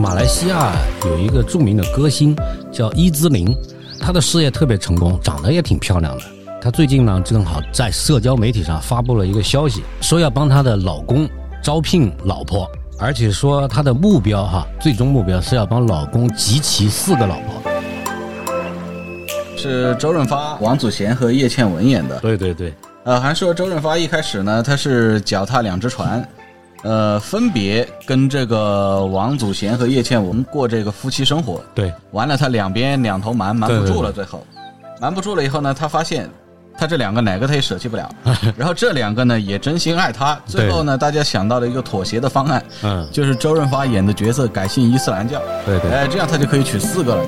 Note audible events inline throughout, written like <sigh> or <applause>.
马来西亚有一个著名的歌星叫伊兹琳，她的事业特别成功，长得也挺漂亮的。她最近呢，正好在社交媒体上发布了一个消息，说要帮她的老公招聘老婆，而且说她的目标哈，最终目标是要帮老公集齐四个老婆。是周润发、王祖贤和叶倩文演的。对对对，呃，还说周润发一开始呢，他是脚踏两只船，呃，分别跟这个王祖贤和叶倩文过这个夫妻生活。对，完了他两边两头瞒，瞒不住了，对最后瞒不住了以后呢，他发现他这两个哪个他也舍弃不了，<laughs> 然后这两个呢也真心爱他，最后呢，大家想到了一个妥协的方案，嗯，就是周润发演的角色改信伊斯兰教，对对。哎，这样他就可以娶四个了。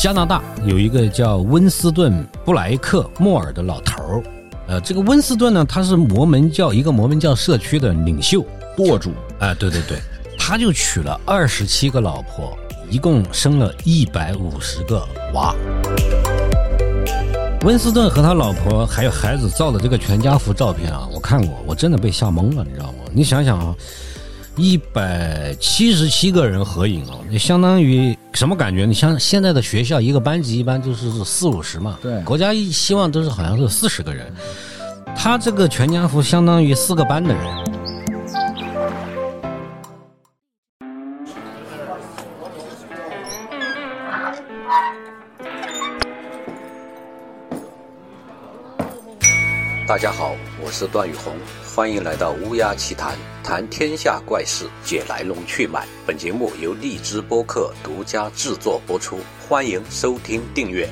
加拿大有一个叫温斯顿·布莱克莫尔的老头儿，呃，这个温斯顿呢，他是摩门教一个摩门教社区的领袖舵主，哎、对对对，他就娶了二十七个老婆，一共生了一百五十个娃。温斯顿和他老婆还有孩子照的这个全家福照片啊，我看过，我真的被吓懵了，你知道吗？你想想啊，一百七十七个人合影啊，也相当于什么感觉？你像现在的学校一个班级一般就是四五十嘛，对国家一希望都是好像是四十个人，他这个全家福相当于四个班的人。大家好，我是段宇红，欢迎来到乌鸦奇谈，谈天下怪事，解来龙去脉。本节目由荔枝播客独家制作播出，欢迎收听订阅。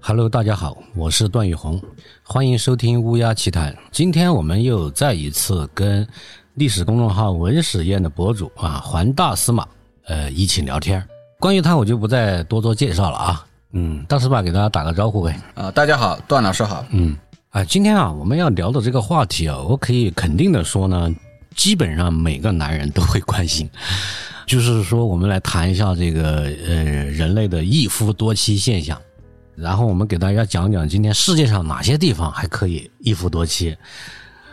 Hello，大家好，我是段宇红，欢迎收听乌鸦奇谈。今天我们又再一次跟历史公众号文史宴的博主啊环大司马呃一起聊天。关于他，我就不再多做介绍了啊。嗯，大师吧给大家打个招呼呗。啊、大家好，段老师好。嗯，啊，今天啊，我们要聊的这个话题啊，我可以肯定的说呢，基本上每个男人都会关心，就是说，我们来谈一下这个呃人类的一夫多妻现象，然后我们给大家讲讲今天世界上哪些地方还可以一夫多妻。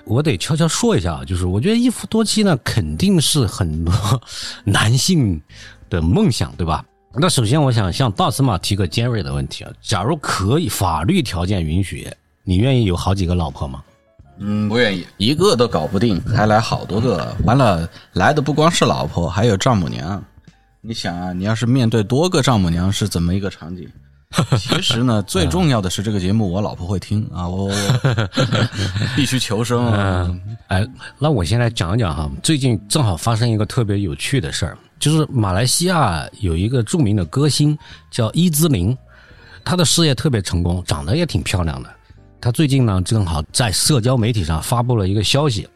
我得悄悄说一下啊，就是我觉得一夫多妻呢，肯定是很多 <laughs> 男性的梦想，对吧？那首先，我想向大司马提个尖锐的问题啊，假如可以，法律条件允许，你愿意有好几个老婆吗？嗯，不愿意，一个都搞不定，还来好多个。完了，来的不光是老婆，还有丈母娘。你想啊，你要是面对多个丈母娘，是怎么一个场景？其实呢，最重要的是这个节目，我老婆会听啊，我我 <laughs> 必须求生啊。哎，那我先来讲讲哈，最近正好发生一个特别有趣的事儿，就是马来西亚有一个著名的歌星叫伊兹琳，她的事业特别成功，长得也挺漂亮的。她最近呢，正好在社交媒体上发布了一个消息，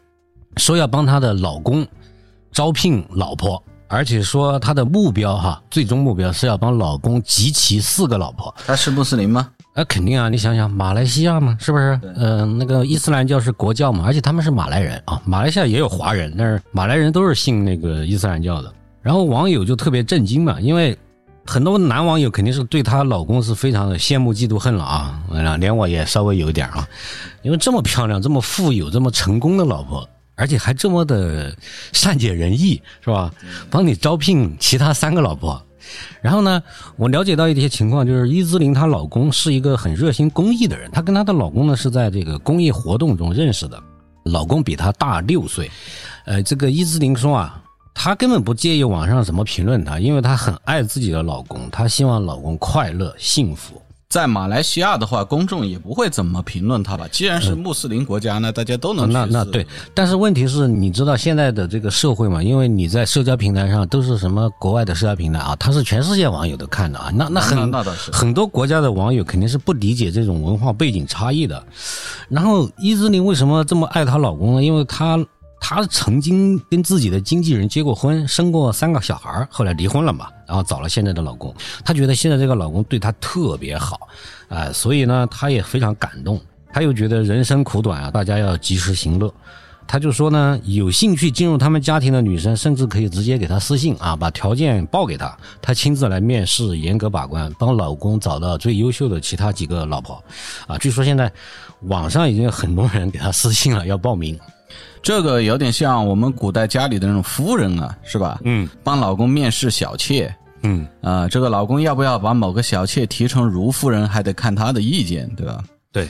说要帮她的老公招聘老婆，而且说她的目标哈，最终目标是要帮老公集齐四个老婆。他是穆斯林吗？那肯定啊，你想想，马来西亚嘛，是不是？嗯、那个伊斯兰教是国教嘛，而且他们是马来人啊。马来西亚也有华人，但是马来人都是信那个伊斯兰教的。然后网友就特别震惊嘛，因为很多男网友肯定是对她老公是非常的羡慕、嫉妒、恨了啊。连我也稍微有一点啊，因为这么漂亮、这么富有、这么成功的老婆，而且还这么的善解人意，是吧？帮你招聘其他三个老婆。然后呢，我了解到一些情况，就是伊兹琳她老公是一个很热心公益的人，她跟她的老公呢是在这个公益活动中认识的，老公比她大六岁。呃，这个伊兹琳说啊，她根本不介意网上怎么评论她，因为她很爱自己的老公，她希望老公快乐幸福。在马来西亚的话，公众也不会怎么评论他吧？既然是穆斯林国家，那大家都能那那对，但是问题是，你知道现在的这个社会嘛？因为你在社交平台上都是什么国外的社交平台啊，它是全世界网友都看的啊，那那很那那倒是很多国家的网友肯定是不理解这种文化背景差异的。然后伊兹林为什么这么爱她老公呢？因为她她曾经跟自己的经纪人结过婚，生过三个小孩，后来离婚了嘛，然后找了现在的老公。她觉得现在这个老公对她特别好，啊、所以呢，她也非常感动。她又觉得人生苦短啊，大家要及时行乐。她就说呢，有兴趣进入他们家庭的女生，甚至可以直接给她私信啊，把条件报给她，她亲自来面试，严格把关，帮老公找到最优秀的其他几个老婆。啊，据说现在网上已经有很多人给她私信了，要报名。这个有点像我们古代家里的那种夫人啊，是吧？嗯帮老公面试小妾嗯，啊、这个老公要不要把某个小妾提成如夫人，还得看他的意见，对吧？对。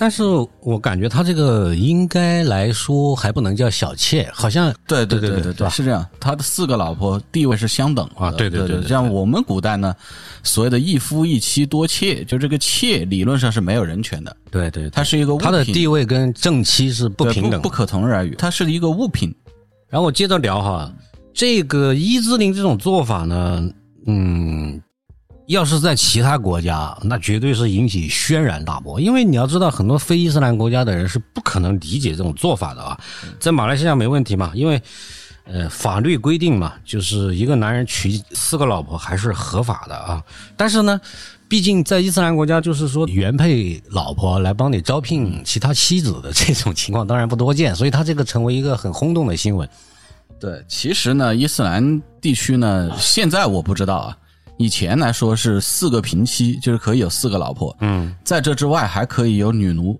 但是我感觉他这个应该来说还不能叫小妾，好像对对对对对对是这样。他的四个老婆地位是相等的啊对对对像我们古代呢，所谓的一夫一妻多妾，就这个妾理论上是没有人权的，对对，它是一个物品。他的地位跟正妻是不平等不不可同日而语，它是一个物品。然后我接着聊哈，这个伊兹林这种做法呢，嗯，要是在其他国家，那绝对是引起轩然大波。因为你要知道，很多非伊斯兰国家的人是不可能理解这种做法的啊。在马来西亚没问题嘛，因为呃法律规定嘛，就是一个男人娶四个老婆还是合法的啊。但是呢，毕竟在伊斯兰国家，就是说原配老婆来帮你招聘其他妻子的这种情况当然不多见，所以他这个成为一个很轰动的新闻。对，其实呢，伊斯兰地区呢，现在我不知道啊。以前来说是四个平妻，就是可以有四个老婆。嗯，在这之外还可以有女奴，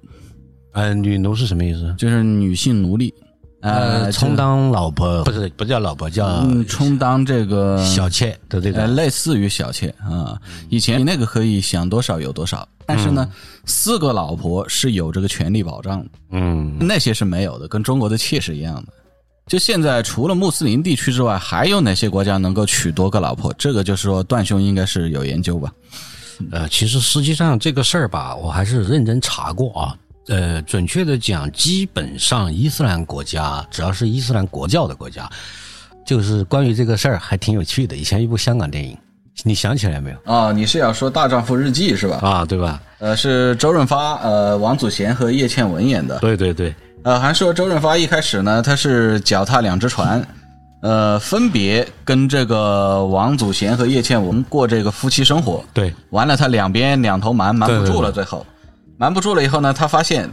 呃，女奴是什么意思？就是女性奴隶，呃，充当老婆不是不叫老婆，叫嗯，充当这个小妾的这呃，类似于小妾啊。以前你那个可以想多少有多少，但是呢，四个老婆是有这个权利保障的，嗯，那些是没有的，跟中国的妾是一样的。就现在，除了穆斯林地区之外，还有哪些国家能够娶多个老婆？这个就是说，段兄应该是有研究吧？呃，其实实际上这个事儿吧，我还是认真查过啊。呃，准确的讲，基本上伊斯兰国家，只要是伊斯兰国教的国家，就是关于这个事儿还挺有趣的。以前一部香港电影，你想起来没有？哦，你是要说《大丈夫日记》是吧？啊，对吧？呃，是周润发、呃王祖贤和叶倩文演的。对对对，呃，还说周润发一开始呢，他是脚踏两只船，呃，分别跟这个王祖贤和叶倩文过这个夫妻生活。对，完了，他两边两头瞒，瞒不住了，最后瞒不住了以后呢，他发现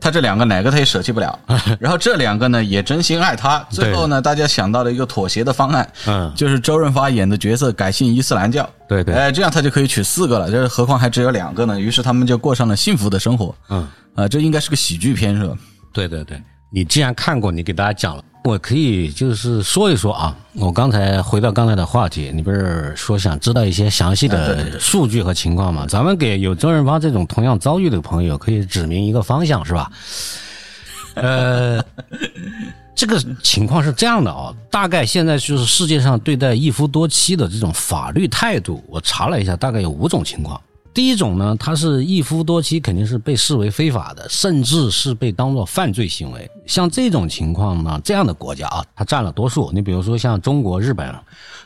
他这两个哪个他也舍弃不了，<laughs> 然后这两个呢也真心爱他，最后呢，大家想到了一个妥协的方案，嗯，就是周润发演的角色改信伊斯兰教。对对，哎，这样他就可以娶四个了，就是何况还只有两个呢。于是他们就过上了幸福的生活。嗯，啊、这应该是个喜剧片是吧？对对对，你既然看过，你给大家讲了，我可以就是说一说啊。我刚才回到刚才的话题，你不是说想知道一些详细的数据和情况吗？咱们给有周润发这种同样遭遇的朋友，可以指明一个方向，是吧？呃，<laughs> 这个情况是这样的啊，大概现在就是世界上对待一夫多妻的这种法律态度，我查了一下，大概有五种情况。第一种呢，它是一夫多妻，肯定是被视为非法的，甚至是被当作犯罪行为。像这种情况呢，这样的国家啊，它占了多数。你比如说像中国、日本、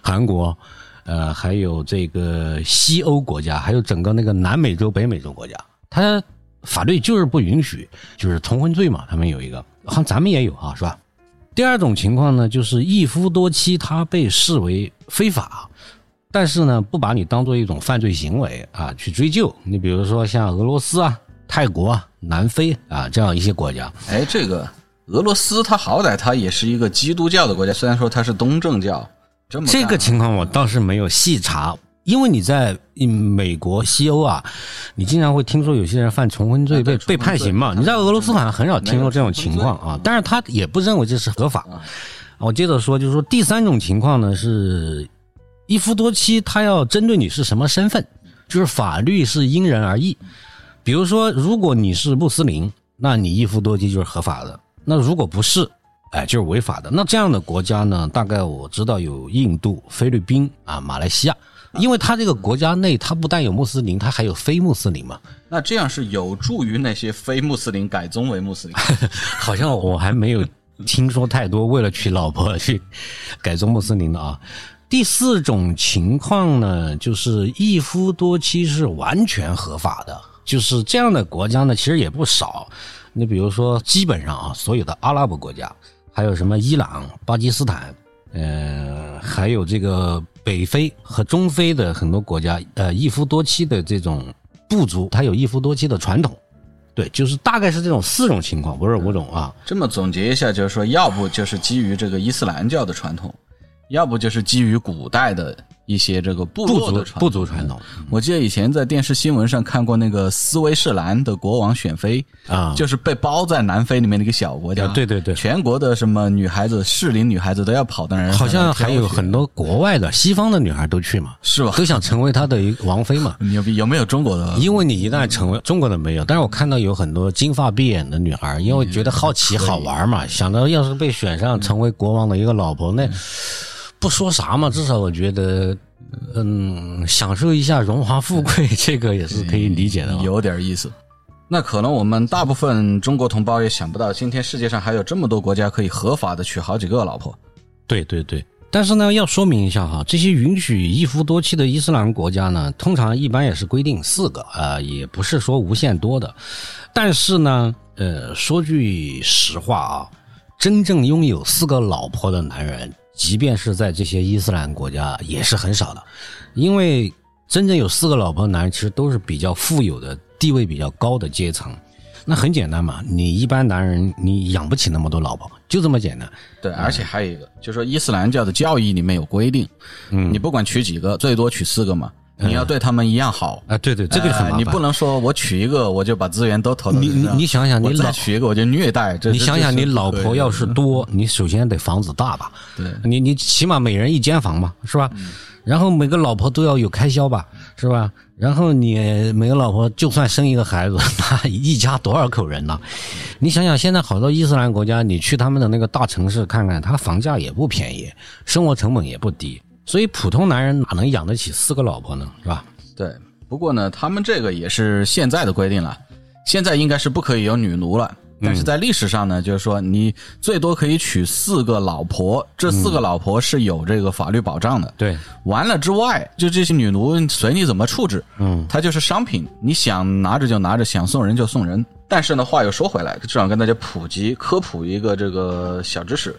韩国，呃，还有这个西欧国家，还有整个那个南美洲、北美洲国家，它法律就是不允许，就是重婚罪嘛，他们有一个，好像咱们也有啊，是吧？第二种情况呢，就是一夫多妻，它被视为非法，但是呢，不把你当做一种犯罪行为啊去追究。你比如说像俄罗斯啊、泰国啊、南非啊这样一些国家，哎，这个俄罗斯它好歹它也是一个基督教的国家，虽然说它是东正教，这么干这个情况我倒是没有细查，因为你在嗯美国、西欧啊，你经常会听说有些人犯重婚罪被被判刑嘛。罪你在俄罗斯好像很少听说这种情况啊，但是他也不认为这是合法。我接着说，就是说第三种情况呢是一夫多妻，他要针对你是什么身份，就是法律是因人而异。比如说，如果你是穆斯林，那你一夫多妻就是合法的；那如果不是，哎，就是违法的。那这样的国家呢，大概我知道有印度、菲律宾啊、马来西亚，因为它这个国家内，它不但有穆斯林，它还有非穆斯林嘛。那这样是有助于那些非穆斯林改宗为穆斯林。<laughs> 好像我还没有听说太多为了娶老婆去改宗穆斯林的啊。第四种情况呢，就是一夫多妻是完全合法的，就是这样的国家呢，其实也不少。你比如说，基本上啊，所有的阿拉伯国家，还有什么伊朗、巴基斯坦，呃，还有这个北非和中非的很多国家，呃，一夫多妻的这种部族，它有一夫多妻的传统。对，就是大概是这种四种情况，不是五种啊。这么总结一下，就是说，要不就是基于这个伊斯兰教的传统，要不就是基于古代的一些这个部部落的部族传统我记得以前在电视新闻上看过那个斯威士兰的国王选妃，啊，就是被包在南非里面的一个小国家。啊对对对全国的什么女孩子、适龄女孩子都要跑到那儿，好像还有很多多国外的西方的女孩都去嘛，是吧？都想成为他的一个王妃嘛。牛逼！有没有中国的？因为你一旦成为中国的没有，但是我看到有很多金发碧眼的女孩，因为觉得好奇好玩嘛，想到要是被选上成为国王的一个老婆，那不说啥嘛，至少我觉得，嗯，享受一下荣华富贵，这个也是可以理解的嘛。有点意思。那可能我们大部分中国同胞也想不到，今天世界上还有这么多国家可以合法的娶好几个老婆。对对对，但是呢，要说明一下哈，这些允许一夫多妻的伊斯兰国家呢，通常一般也是规定四个啊、呃也不是说无限多的。但是呢，呃，说句实话啊，真正拥有四个老婆的男人，即便是在这些伊斯兰国家也是很少的，因为真正有四个老婆的男人，其实都是比较富有的、地位比较高的阶层。那很简单嘛，你一般男人你养不起那么多老婆，就这么简单。对，而且还有一个，就是说伊斯兰教的教义里面有规定，嗯你不管娶几个，最多娶四个嘛，你要对他们一样好。啊，对对，这个很麻烦。哎你不能说我娶一个我就把资源都投到你你你想想，你老娶一个我就虐待。你想想，你老婆要是，多，你首先得房子大吧？对嗯你你起码每人一间房嘛，是吧？然后每个老婆都要有开销吧，是吧？然后你每个老婆就算生一个孩子，<laughs> 那一家多少口人呢？你想想，现在好多伊斯兰国家，你去他们的那个大城市看看，它房价也不便宜，生活成本也不低，所以普通男人哪能养得起四个老婆呢？是吧？对，不过呢，他们这个也是现在的规定了，现在应该是不可以有女奴了。但是在历史上呢，就是说你最多可以娶四个老婆，这四个老婆是有这个法律保障的。对，完了之外，就这些女奴随你怎么处置，嗯，它就是商品，你想拿着就拿着，想送人就送人。但是呢，话又说回来，就想跟大家普及科普一个这个小知识。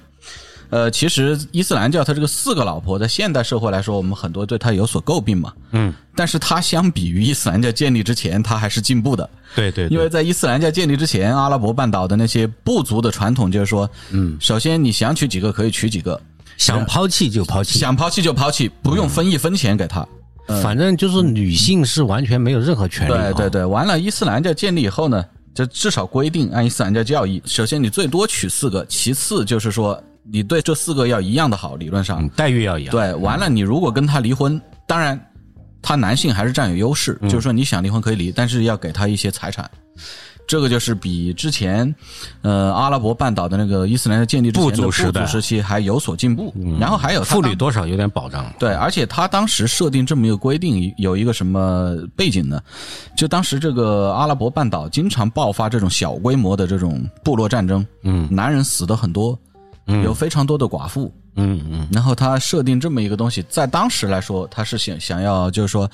呃，其实伊斯兰教它这个四个老婆，在现代社会来说，我们很多对它有所诟病嘛。嗯，但是它相比于伊斯兰教建立之前，它还是进步的。对对，因为在伊斯兰教建立之前，阿拉伯半岛的那些部族的传统就是说，嗯，首先你想娶几个可以娶几个，想抛弃就抛弃，想抛弃就抛弃，不用分一分钱给他。反正就是女性是完全没有任何权利。啊对对对，完了，伊斯兰教建立以后呢，这至少规定按伊斯兰教教义，首先你最多娶四个，其次就是说你对这四个要一样的好，理论上嗯，待遇要一样。对。完了，你如果跟他离婚，当然他男性还是占有优势，嗯就是说你想离婚可以离，但是要给他一些财产。这个就是比之前，呃，阿拉伯半岛的那个伊斯兰的建立之前的部族时期还有所进步。然后还有他妇女多少有点保障。对，而且他当时设定这么一个规定，有一个什么背景呢？就当时这个阿拉伯半岛经常爆发这种小规模的这种部落战争，嗯男人死的很多，有非常多的寡妇。嗯嗯，然后他设定这么一个东西，在当时来说，他是想想要就是说，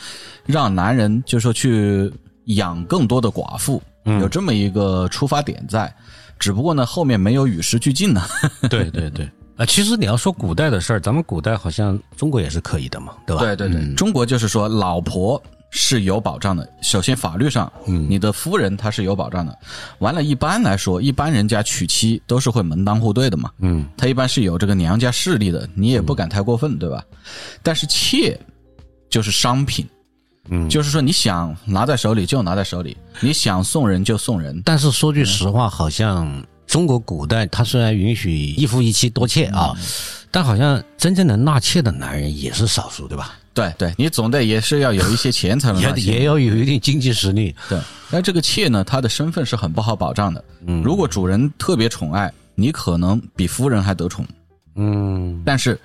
让男人就是说去养更多的寡妇，有这么一个出发点在。只不过呢，后面没有与时俱进呢。<laughs> 对对对。啊，其实你要说古代的事儿，咱们古代好像中国也是可以的嘛，对吧？对对对，中国就是说，老婆是有保障的。首先，法律上，嗯，你的夫人她是有保障的。完了，一般来说，一般人家娶妻都是会门当户对的嘛，嗯，他一般是有这个娘家势力的，你也不敢太过分，对吧？但是妾就是商品，嗯就是说你想拿在手里就拿在手里，你想送人就送人。但是说句实话，好像中国古代它虽然允许一夫一妻多妾啊，但好像真正能纳妾的男人也是少数，对吧？对对，你总得也是要有一些钱才能 <laughs> 也也要有一定经济实力。对，但这个妾呢，她的身份是很不好保障的。嗯，如果主人特别宠爱你，可能比夫人还得宠。嗯但是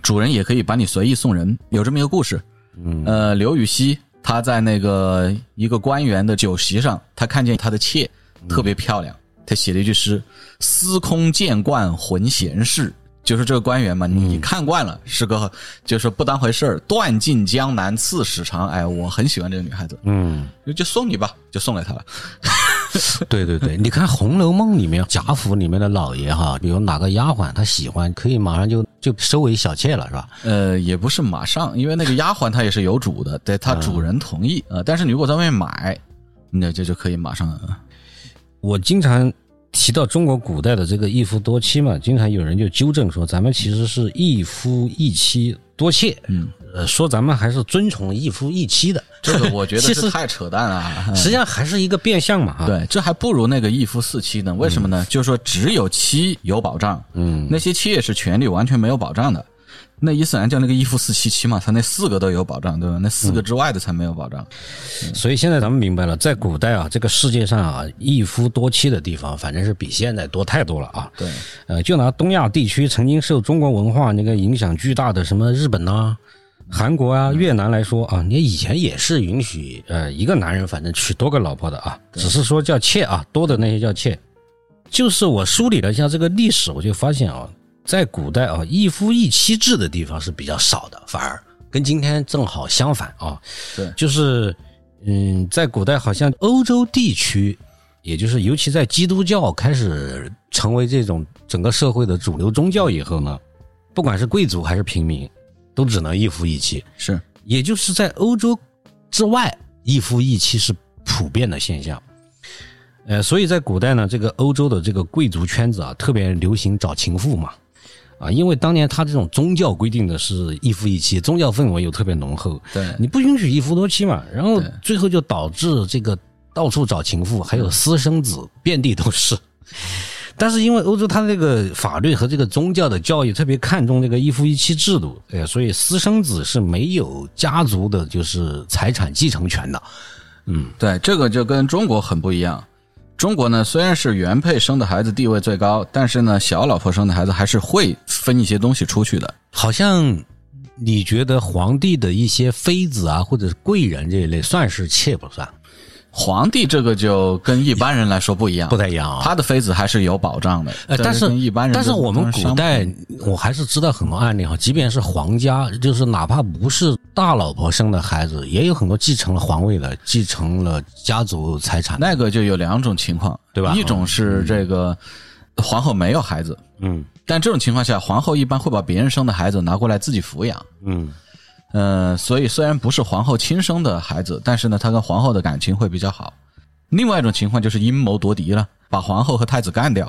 主人也可以把你随意送人。有这么一个故事，嗯呃，刘禹锡他在那个一个官员的酒席上，他看见他的妾特别漂亮，他写了一句诗：“司空见惯浑闲事。”就是这个官员嘛，你看惯了，是个就是不当回事儿，断尽江南刺史长。哎，我很喜欢这个女孩子，嗯，就就送你吧，就送给她了。<laughs> <laughs> 对对对，你看《红楼梦》里面贾府里面的老爷哈，比如哪个丫鬟他喜欢，可以马上就就收为小妾了，是吧？呃，也不是马上，因为那个丫鬟她也是有主的，得她主人同意呃，但是你如果在外面买，那这就可以马上。呃我经常提到中国古代的这个一夫多妻嘛，经常有人就纠正说，咱们其实是一夫一妻多妾。嗯，呃，说咱们还是尊崇一夫一妻的，这个我觉得是太扯淡了。<laughs> 实际上还是一个变相嘛。啊，对，这还不如那个一夫四妻呢。为什么呢？就是说只有妻有保障，嗯，那些妾是权利完全没有保障的。那伊斯兰教那个一夫四妻起码，他那四个都有保障，对吧？那四个之外的才没有保障。所以现在咱们明白了，在古代啊，这个世界上啊，一夫多妻的地方，反正是比现在多太多了啊。对，呃，就拿东亚地区曾经受中国文化那个影响巨大的什么日本呐、韩国啊、越南来说啊，你以前也是允许呃一个男人反正娶多个老婆的啊，只是说叫妾啊，多的那些叫妾。就是我梳理了一下这个历史，我就发现啊，在古代啊，一夫一妻制的地方是比较少的，反而跟今天正好相反啊。对就是嗯，在古代好像欧洲地区，也就是尤其在基督教开始成为这种整个社会的主流宗教以后呢，不管是贵族还是平民，都只能一夫一妻。是也就是在欧洲之外，一夫一妻是普遍的现象。呃，所以在古代呢，这个欧洲的这个贵族圈子啊，特别流行找情妇嘛，啊，因为当年他这种宗教规定的是一夫一妻，宗教氛围又特别浓厚，对你不允许一夫多妻嘛，然后最后就导致这个到处找情妇，还有私生子遍地都是。但是因为欧洲它这个法律和这个宗教的教育特别看重这个一夫一妻制度，哎，所以私生子是没有家族的，就是财产继承权的。嗯，对，这个就跟中国很不一样。中国呢，虽然是原配生的孩子地位最高，但是呢，小老婆生的孩子还是会分一些东西出去的。好像你觉得皇帝的一些妃子啊，或者是贵人这一类，算是妾不算？皇帝这个就跟一般人来说不一样，<laughs> 不太一样啊。他的妃子还是有保障的。呃，但是一般人，但是我们古代，我还是知道很多案例哈，即便是皇家，就是哪怕不是大老婆生的孩子，也有很多继承了皇位的，继承了家族财产。那个就有两种情况，对吧一种是这个皇后没有孩子，嗯但这种情况下，皇后一般会把别人生的孩子拿过来自己抚养。嗯呃，所以虽然不是皇后亲生的孩子，但是呢，他跟皇后的感情会比较好。另外一种情况就是阴谋夺嫡了，把皇后和太子干掉，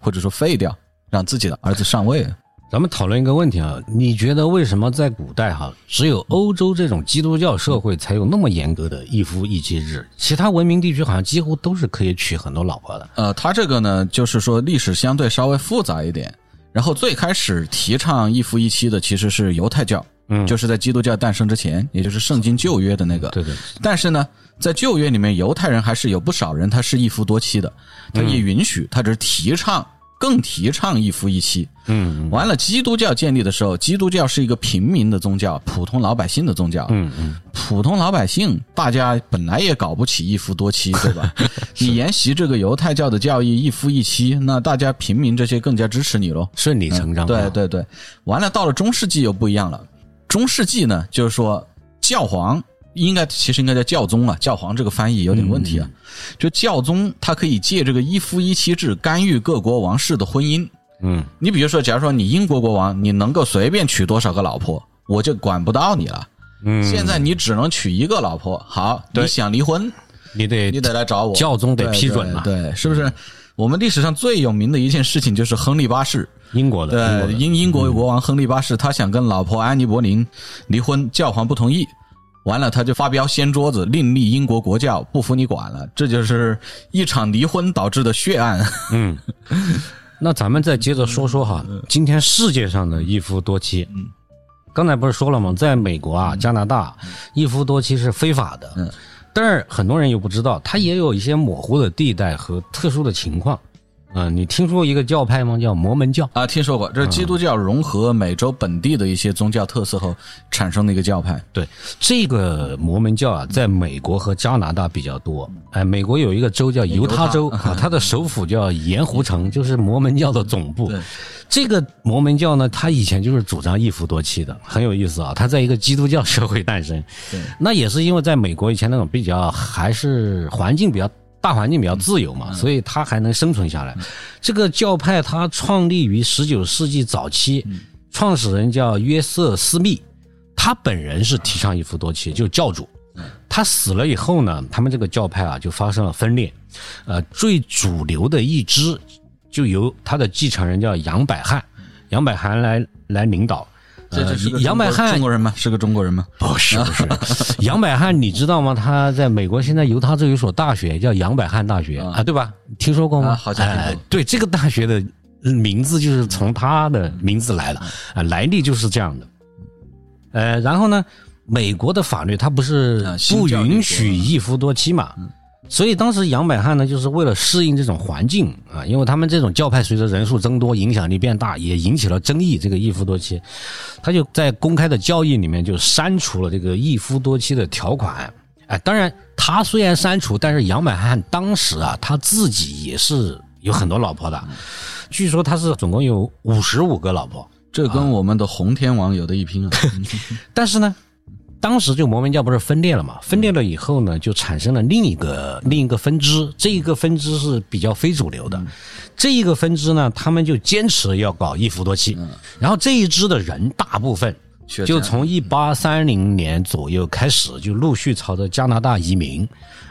或者说废掉，让自己的儿子上位。咱们讨论一个问题啊，你觉得为什么在古代哈，只有欧洲这种基督教社会才有那么严格的一夫一妻制，其他文明地区好像几乎都是可以娶很多老婆的？呃，他这个呢，就是说历史相对稍微复杂一点。然后最开始提倡一夫一妻的其实是犹太教，嗯就是在基督教诞生之前，也就是圣经旧约的那个。对对，但是呢，在旧约里面，犹太人还是有不少人他是一夫多妻的，他也允许，他只是提倡，更提倡一夫一妻。嗯完了，基督教建立的时候，基督教是一个平民的宗教，普通老百姓的宗教。嗯嗯，普通老百姓，大家本来也搞不起一夫多妻，对吧？<laughs> 你沿袭这个犹太教的教义，一夫一妻，那大家平民这些更加支持你喽。顺理成章。对啊，对对，完了，到了中世纪又不一样了。中世纪呢，就是说教皇应该其实应该叫教宗啊，教皇这个翻译有点问题啊。就教宗他可以借这个一夫一妻制干预各国王室的婚姻。嗯你比如说，假如说你英国国王，你能够随便娶多少个老婆，我就管不到你了。嗯，现在你只能娶一个老婆，好，你想离婚，你得你得来找我，教宗得批准嘛对，对是不是？我们历史上最有名的一件事情就是亨利八世，英国的，对，的英英国国王亨利八世，他想跟老婆安妮博林离婚，教皇不同意。完了，他就发飙掀桌子，另立英国国教，不服你管了。这就是一场离婚导致的血案。嗯，<laughs> 那咱们再接着说说哈，今天世界上的一夫多妻，嗯，刚才不是说了吗？在美国啊、加拿大，一夫多妻是非法的，嗯，但是很多人又不知道，它也有一些模糊的地带和特殊的情况。嗯、你听说过一个教派吗？叫摩门教。啊，听说过，这是基督教融合美洲本地的一些宗教特色后产生的一个教派。对，这个摩门教啊，在美国和加拿大比较多。哎，美国有一个州叫犹他州啊，<laughs> 它的首府叫盐湖城，就是摩门教的总部。对这个摩门教呢，它以前就是主张一夫多妻的，很有意思啊。它在一个基督教社会诞生，对，那也是因为在美国以前那种比较还是环境比较大环境比较自由嘛，所以他还能生存下来。这个教派它创立于十九世纪早期，创始人叫约瑟斯密，他本人是提倡一夫多妻，就是教主。他死了以后呢，他们这个教派啊就发生了分裂，呃，最主流的一支就由他的继承人叫杨百翰，杨百翰来来领导。这这是杨百翰中国人吗？是个中国人吗？不是不是，杨百翰你知道吗？他在美国现在犹他州有一所大学叫杨百翰大学啊，对吧？听说过吗？好像听过。对，这个大学的名字就是从他的名字来的啊，来历就是这样的。呃，然后呢，美国的法律它不是不允许一夫多妻嘛？所以当时杨百翰呢，就是为了适应这种环境啊，因为他们这种教派随着人数增多，影响力变大，也引起了争议。这个一夫多妻，他就在公开的交易里面就删除了这个一夫多妻的条款。哎，当然他虽然删除，但是杨百翰当时啊，他自己也是有很多老婆的，据说他是总共有五十五个老婆，这跟我们的洪天王有的一拼啊。<laughs> 但是呢。当时就摩门教不是分裂了嘛？分裂了以后呢，就产生了另一个另一个分支。这一个分支是比较非主流的，这一个分支呢，他们就坚持要搞一夫多妻。然后这一支的人大部分就从一八三零年左右开始，就陆续朝着加拿大移民，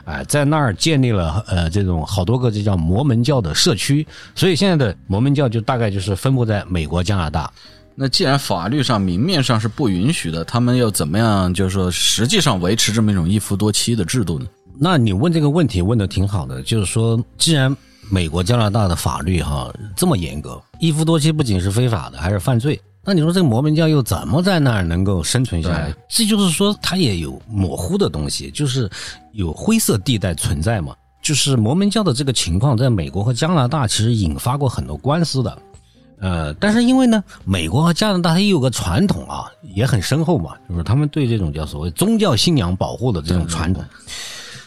哎，在那儿建立了呃这种好多个这叫摩门教的社区。所以现在的摩门教就大概就是分布在美国、加拿大。那既然法律上明面上是不允许的，他们要怎么样？就是说，实际上维持这么一种一夫多妻的制度呢？那你问这个问题问的挺好的，就是说，既然美国、加拿大的法律哈这么严格，一夫多妻不仅是非法的，还是犯罪。那你说这个摩门教又怎么在那儿能够生存下来？这就是说，它也有模糊的东西，就是有灰色地带存在嘛。就是摩门教的这个情况，在美国和加拿大其实引发过很多官司的。呃，但是因为呢，美国和加拿大它也有个传统啊，也很深厚嘛，就是他们对这种叫所谓宗教信仰保护的这种传统，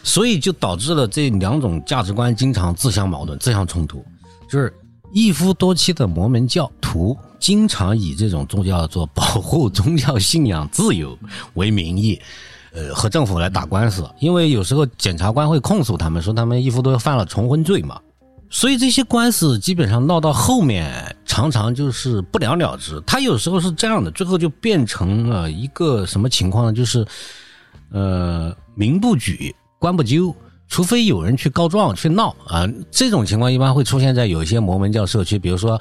所以就导致了这两种价值观经常自相矛盾、自相冲突。就是一夫多妻的摩门教徒经常以这种宗教做保护宗教信仰自由为名义，呃，和政府来打官司，因为有时候检察官会控诉他们说他们一夫多犯了重婚罪嘛。所以这些官司基本上闹到后面，常常就是不了了之。他有时候是这样的，最后就变成了一个什么情况呢？就是，呃，民不举，官不究，除非有人去告状去闹啊。这种情况一般会出现在有一些摩门教社区，比如说。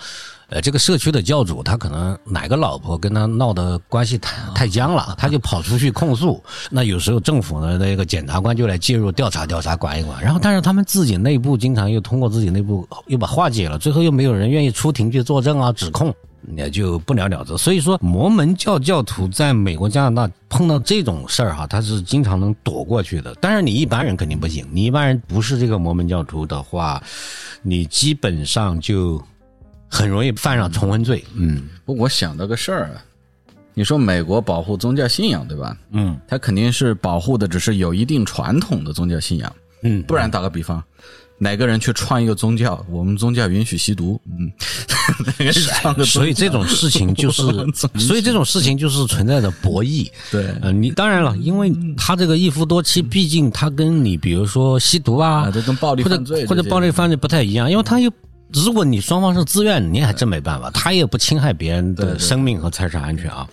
呃，这个社区的教主他可能哪个老婆跟他闹的关系太太僵了，他就跑出去控诉。那有时候政府的那个检察官就来介入调查调查管一管。然后，但是他们自己内部经常又通过自己内部又把化解了，最后又没有人愿意出庭去作证啊，指控也就不了了之。所以说，摩门教教徒在美国、加拿大碰到这种事儿哈，他是经常能躲过去的。但是你一般人肯定不行，你一般人不是这个摩门教徒的话，你基本上就。很容易犯上重婚罪。嗯，不，我想到个事儿啊，你说美国保护宗教信仰，对吧？嗯，他肯定是保护的只是有一定传统的宗教信仰。嗯，不然打个比方，哪个人去创一个宗教，我们宗教允许吸毒，嗯，<laughs> 所以这种事情就是，<laughs> 所以这种事情就是存在着博弈。对，呃，你当然了，因为他这个一夫多妻，毕竟他跟你比如说吸毒啊，这跟暴力犯罪或者暴力犯罪不太一样，因为他又。如果你双方是自愿，你还真没办法。他也不侵害别人的生命和财产安全啊。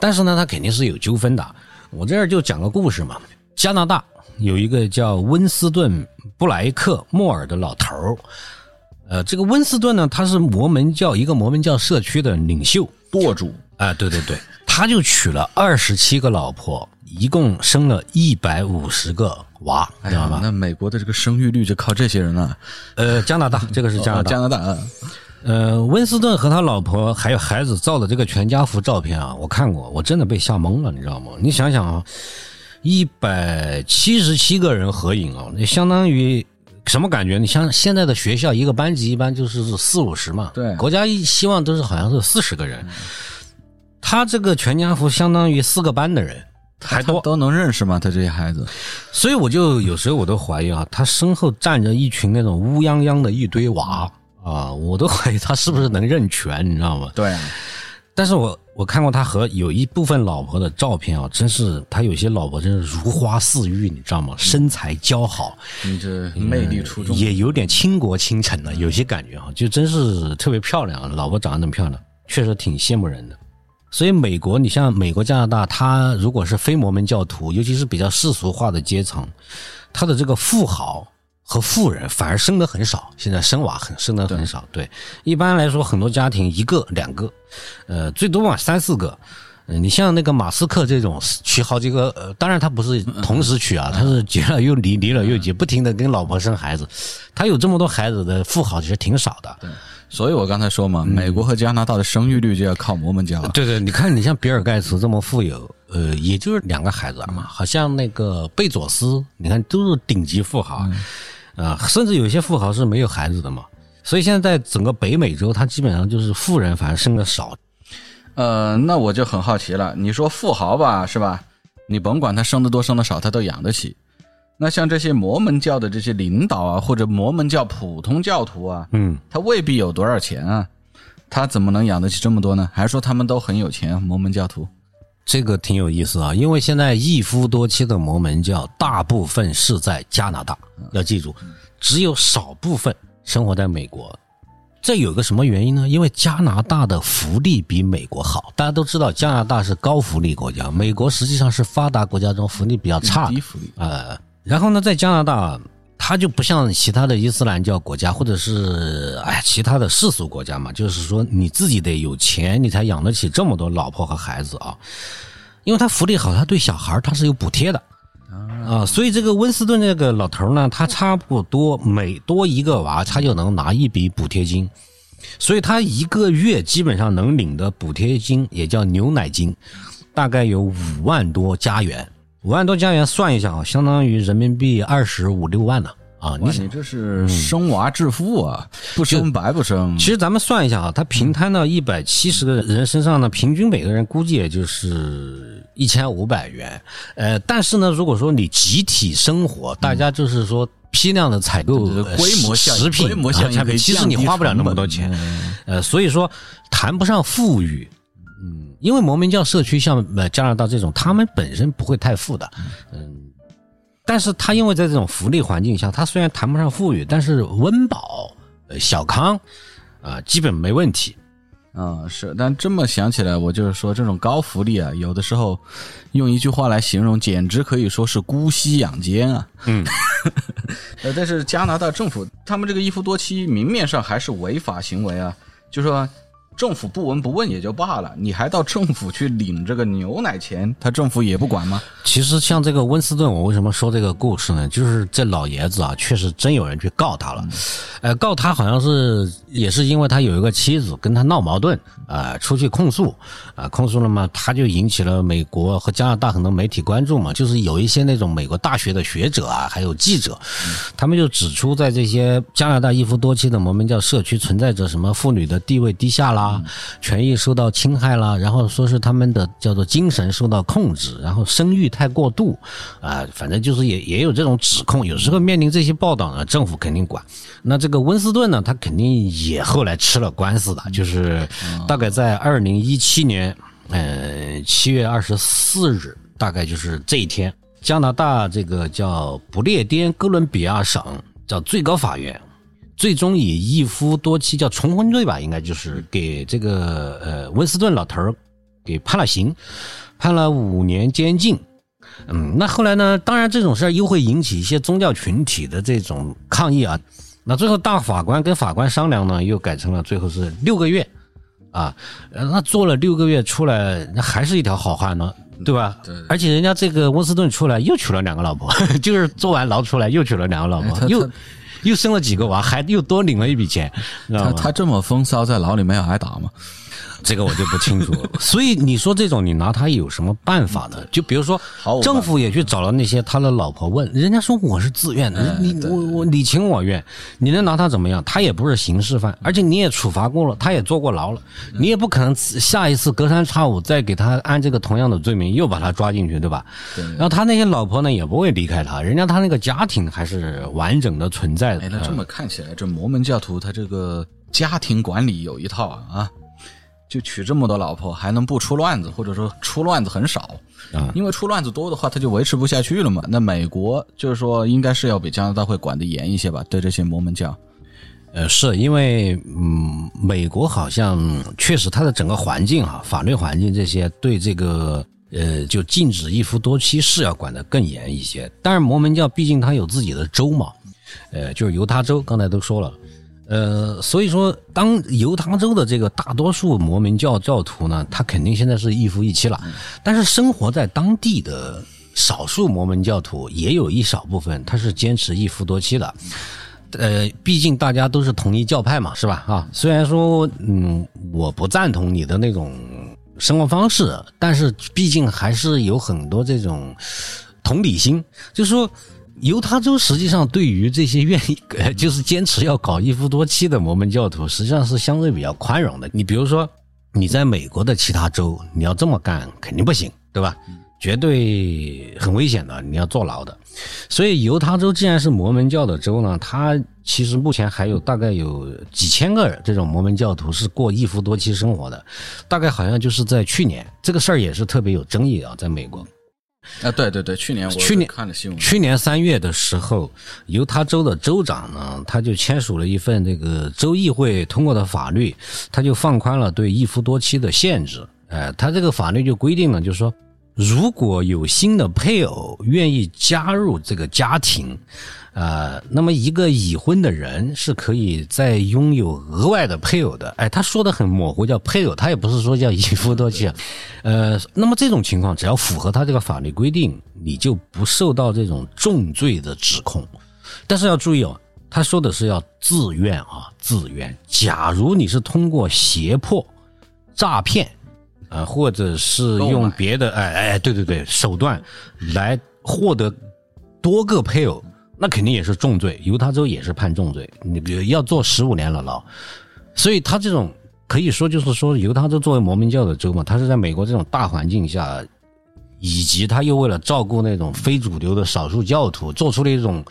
但是呢，他肯定是有纠纷的。我这儿就讲个故事嘛。加拿大有一个叫温斯顿布莱克莫尔的老头儿。呃，这个温斯顿呢，他是摩门教一个摩门教社区的领袖舵主。啊，对对对，他就娶了二十七个老婆。一共生了一百五十个娃，知道吗？那美国的这个生育率就靠这些人了。呃，加拿大这个是加拿大，加拿大。呃，温斯顿和他老婆还有孩子照的这个全家福照片啊，我看过，我真的被吓懵了，你知道吗？你想想啊，一百七十七个人合影啊，那相当于什么感觉？你像现在的学校一个班级一般就是四五十嘛，对，国家一希望都是好像是四十个人，他这个全家福相当于四个班的人。还多都能认识吗？他这些孩子，所以我就有时候我都怀疑啊，他身后站着一群那种乌泱泱的一堆娃啊，我都怀疑他是不是能认全，你知道吗？对。但是我我看过他和有一部分老婆的照片啊，真是他有些老婆真是如花似玉，你知道吗？身材姣好，你这魅力出众，也有点倾国倾城的，有些感觉啊，就真是特别漂亮，老婆长得那么漂亮，确实挺羡慕人的。所以，美国，你像美国、加拿大，他如果是非摩门教徒，尤其是比较世俗化的阶层，他的这个富豪和富人反而生的很少，现在生娃很生的很少。对，一般来说，很多家庭一个两个，呃，最多嘛三四个。嗯，你像那个马斯克这种娶好几个，呃，当然他不是同时娶啊，他是结了又离，离了又结，不停的跟老婆生孩子。他有这么多孩子的富豪其实挺少的。对，所以我刚才说嘛，美国和加拿大的生育率就要靠摩门教。对对，你看你像比尔盖茨这么富有，呃，也就是两个孩子嘛。好像那个贝佐斯，你看都是顶级富豪，啊，甚至有些富豪是没有孩子的嘛。所以现在在整个北美洲，他基本上就是富人反而生的少。呃，那我就很好奇了。你说富豪吧，是吧？你甭管他生的多生的少，他都养得起。那像这些摩门教的这些领导啊，或者摩门教普通教徒啊，嗯，他未必有多少钱啊，他怎么能养得起这么多呢？还是说他们都很有钱？摩门教徒，这个挺有意思啊，因为现在一夫多妻的摩门教大部分是在加拿大，要记住，只有少部分生活在美国。这有个什么原因呢？因为加拿大的福利比美国好。大家都知道，加拿大是高福利国家，美国实际上是发达国家中福利比较差。低福利呃，然后呢，在加拿大，它就不像其他的伊斯兰教国家，或者是哎其他的世俗国家嘛，就是说你自己得有钱，你才养得起这么多老婆和孩子啊。因为他福利好，他对小孩他是有补贴的。啊，所以这个温斯顿这个老头呢，他差不多每多一个娃，他就能拿一笔补贴金，所以他一个月基本上能领的补贴金也叫牛奶金，大概有五万多加元，五万多加元算一下啊，相当于人民币二十五六万呢。啊，你你这是生娃致富啊，不生白不生。其实咱们算一下啊，他平摊到一百七十个人身上呢，平均每个人估计也就是一千五百元。呃，但是呢，如果说你集体生活，大家就是说批量的采购规模食品，规模产品，其实你花不了那么多钱。呃，所以说谈不上富裕。嗯，因为摩门教社区像呃加拿大这种，他们本身不会太富的。嗯。但是他因为在这种福利环境下，他虽然谈不上富裕，但是温饱、小康，啊，基本没问题。啊，是。但这么想起来，我就是说，这种高福利啊，有的时候用一句话来形容，简直可以说是姑息养奸啊。嗯。<laughs> 呃，但是加拿大政府他们这个一夫多妻，明面上还是违法行为啊，就说。政府不闻不问也就罢了，你还到政府去领这个牛奶钱，他政府也不管吗？其实像这个温斯顿，我为什么说这个故事呢？就是这老爷子啊，确实真有人去告他了，呃，告他好像是也是因为他有一个妻子跟他闹矛盾啊，出去控诉啊，控诉了嘛，他就引起了美国和加拿大很多媒体关注嘛，就是有一些那种美国大学的学者啊，还有记者，他们就指出在这些加拿大一夫多妻的摩门教社区存在着什么妇女的地位低下啦。啊，权益受到侵害了，然后说是他们的叫做精神受到控制，然后生育太过度，啊，反正就是也也有这种指控。有时候面临这些报道呢，政府肯定管。那这个温斯顿呢，他肯定也后来吃了官司的，就是大概在二零一七年，呃，七月二十四日，大概就是这一天，加拿大这个叫不列颠哥伦比亚省叫最高法院。最终以一夫多妻叫重婚罪吧，应该就是给这个呃温斯顿老头儿给判了刑，判了五年监禁。嗯，那后来呢？当然这种事儿又会引起一些宗教群体的这种抗议啊。那最后大法官跟法官商量呢，又改成了最后是六个月啊。那做了六个月出来，那还是一条好汉呢，对吧？对。而且人家这个温斯顿出来又娶了两个老婆，<laughs> 就是做完牢出来又娶了两个老婆，又。又生了几个娃，还又多领了一笔钱，他他这么风骚，在牢里面有挨打吗？这个我就不清楚。<laughs> 所以你说这种，你拿他有什么办法呢？就比如说，政府也去找了那些他的老婆问，人家说我是自愿的，你我我你情我愿，你能拿他怎么样？他也不是刑事犯，而且你也处罚过了，他也坐过牢了，你也不可能下一次隔三差五再给他按这个同样的罪名又把他抓进去，对吧？然后他那些老婆呢也不会离开他，人家他那个家庭还是完整的存在的。哎，那这么看起来，这摩门教徒他这个家庭管理有一套啊啊。就娶这么多老婆，还能不出乱子，或者说出乱子很少啊？因为出乱子多的话，他就维持不下去了嘛。那美国就是说，应该是要比加拿大会管的严一些吧？对这些摩门教，呃，是因为嗯，美国好像确实它的整个环境啊，法律环境这些对这个呃，就禁止一夫多妻是要管的更严一些。但是摩门教毕竟它有自己的州嘛。呃，就是犹他州，刚才都说了。呃，所以说，当犹他州的这个大多数摩门教教徒呢，他肯定现在是一夫一妻了。但是生活在当地的少数摩门教徒，也有一少部分他是坚持一夫多妻的。呃，毕竟大家都是同一教派嘛，是吧？啊，虽然说，嗯，我不赞同你的那种生活方式，但是毕竟还是有很多这种同理心，就是说。犹他州实际上对于这些愿意 <laughs> 呃就是坚持要搞一夫多妻的摩门教徒，实际上是相对比较宽容的。你比如说，你在美国的其他州，你要这么干肯定不行，对吧？绝对很危险的，你要坐牢的。所以犹他州既然是摩门教的州呢，它其实目前还有大概有几千个这种摩门教徒是过一夫多妻生活的，大概好像就是在去年这个事儿也是特别有争议啊，在美国。啊，对对对，去年我去年看了新闻，去年三月的时候，犹他州的州长呢，他就签署了一份这个州议会通过的法律，他就放宽了对一夫多妻的限制。哎，他这个法律就规定了，就是说，如果有新的配偶愿意加入这个家庭。呃，那么一个已婚的人是可以再拥有额外的配偶的。哎，他说的很模糊，叫配偶，他也不是说叫 <laughs> 一夫多妻。呃，那么这种情况，只要符合他这个法律规定，你就不受到这种重罪的指控。但是要注意哦，他说的是要自愿啊，自愿。假如你是通过胁迫、诈骗，呃，或者是用别的哎哎对对对手段来获得多个配偶。那肯定也是重罪，犹他州也是判重罪，你比如要坐十五年了牢，所以他这种可以说就是说，犹他州作为摩门教的州嘛，他是在美国这种大环境下，以及他又为了照顾那种非主流的少数教徒，做出了一种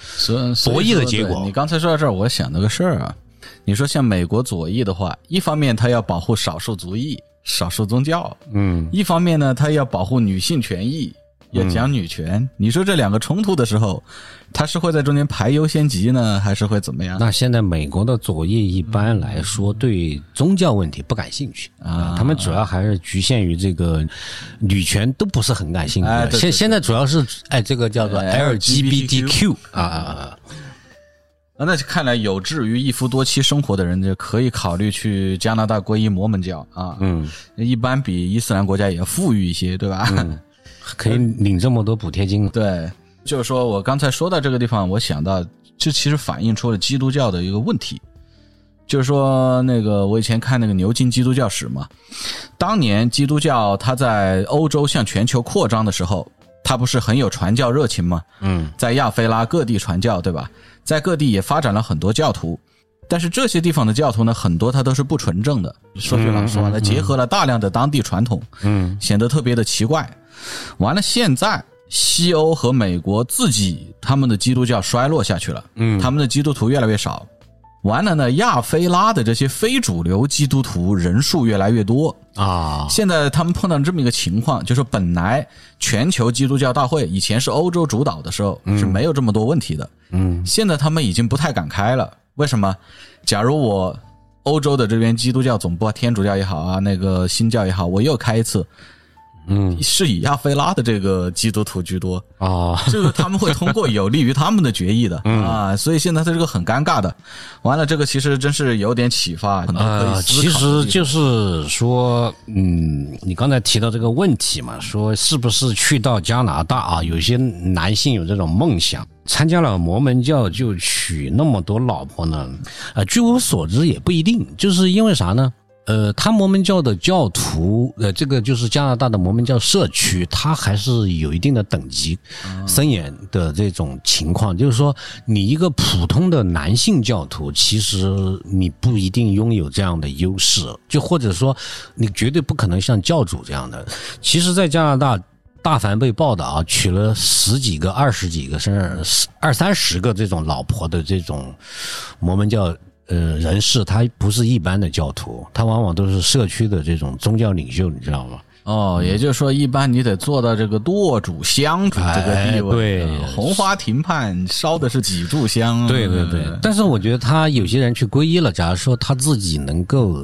博弈的结果。你刚才说到这儿，我想到个事儿啊，你说像美国左翼的话，一方面他要保护少数族裔、少数宗教，嗯，一方面呢，他要保护女性权益。要讲女权，你说这两个冲突的时候，他是会在中间排优先级呢，还是会怎么样？那现在美国的左翼一般来说对宗教问题不感兴趣啊，他们主要还是局限于这个女权都不是很感兴趣。现现在主要是哎，这个叫做 LGBTQ 啊啊啊！那看来有志于一夫多妻生活的人就可以考虑去加拿大皈依摩门教啊。嗯，一般比伊斯兰国家也富裕一些，对吧？可以领这么多补贴金？对，就是说我刚才说到这个地方，我想到这其实反映出了基督教的一个问题，就是说那个我以前看那个牛津基督教史嘛，当年基督教它在欧洲向全球扩张的时候，它不是很有传教热情吗？嗯，在亚非拉各地传教，对吧？在各地也发展了很多教徒，但是这些地方的教徒呢，很多他都是不纯正的。说句老实话，他结合了大量的当地传统，嗯，显得特别的奇怪。完了，现在西欧和美国自己他们的基督教衰落下去了，嗯，他们的基督徒越来越少。完了呢，亚非拉的这些非主流基督徒人数越来越多啊。现在他们碰到这么一个情况，就是本来全球基督教大会以前是欧洲主导的时候是没有这么多问题的，嗯，现在他们已经不太敢开了。为什么？假如我欧洲的这边基督教总部，天主教也好啊，那个新教也好，我又开一次。嗯，是以亚非拉的这个基督徒居多啊，<laughs> 这个他们会通过有利于他们的决议的啊，所以现在他这个很尴尬的。完了，这个其实真是有点启发，呃，其实就是说，嗯，你刚才提到这个问题嘛，说是不是去到加拿大啊？有些男性有这种梦想，参加了摩门教就娶那么多老婆呢？呃，据我所知也不一定，就是因为啥呢？呃，他摩门教的教徒，呃，这个就是加拿大的摩门教社区，它还是有一定的等级森严的这种情况。就是说，你一个普通的男性教徒，其实你不一定拥有这样的优势，就或者说，你绝对不可能像教主这样的。其实，在加拿大，大凡被报道啊，娶了十几个、二十几个，甚至二三十个这种老婆的这种摩门教。呃，人士他不是一般的教徒，他往往都是社区的这种宗教领袖，你知道吗？哦，也就是说，一般你得做到这个舵主、香主这个地位。对，红花亭畔烧的是几炷香。对对对。但是我觉得他有些人去皈依了，假如说他自己能够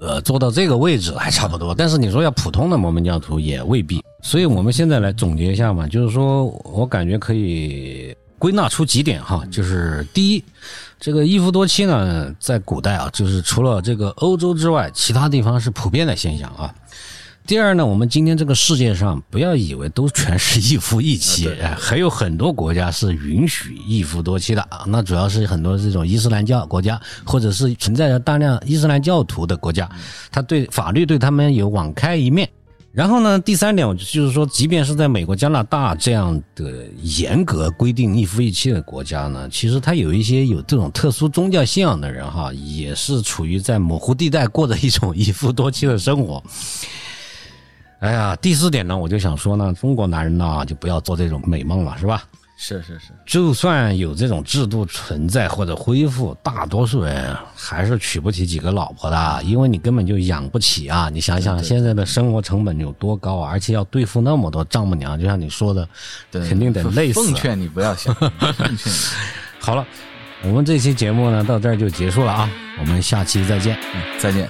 呃做到这个位置，还差不多。但是你说要普通的摩门教徒也未必。所以我们现在来总结一下嘛，就是说我感觉可以。归纳出几点哈，就是第一，这个一夫多妻呢，在古代啊，就是除了这个欧洲之外，其他地方是普遍的现象啊。第二呢，我们今天这个世界上，不要以为都全是一夫一妻，哎，还有很多国家是允许一夫多妻的啊。那主要是很多这种伊斯兰教国家，或者是存在着大量伊斯兰教徒的国家，他对法律对他们有网开一面。然后呢，第三点，我就是说，即便是在美国、加拿大这样的严格规定一夫一妻的国家呢，其实他有一些有这种特殊宗教信仰的人哈，也是处于在模糊地带过着一种一夫多妻的生活。哎呀，第四点呢，我就想说呢，中国男人呢，就不要做这种美梦了，是吧？是是是，就算有这种制度存在或者恢复，大多数人还是娶不起几个老婆的，因为你根本就养不起啊！你想想现在的生活成本有多高啊，而且要对付那么多丈母娘，就像你说的，肯定得累死。奉劝你不要想。奉劝你。<laughs> 好了，我们这期节目呢到这儿就结束了啊，我们下期再见。嗯，再见。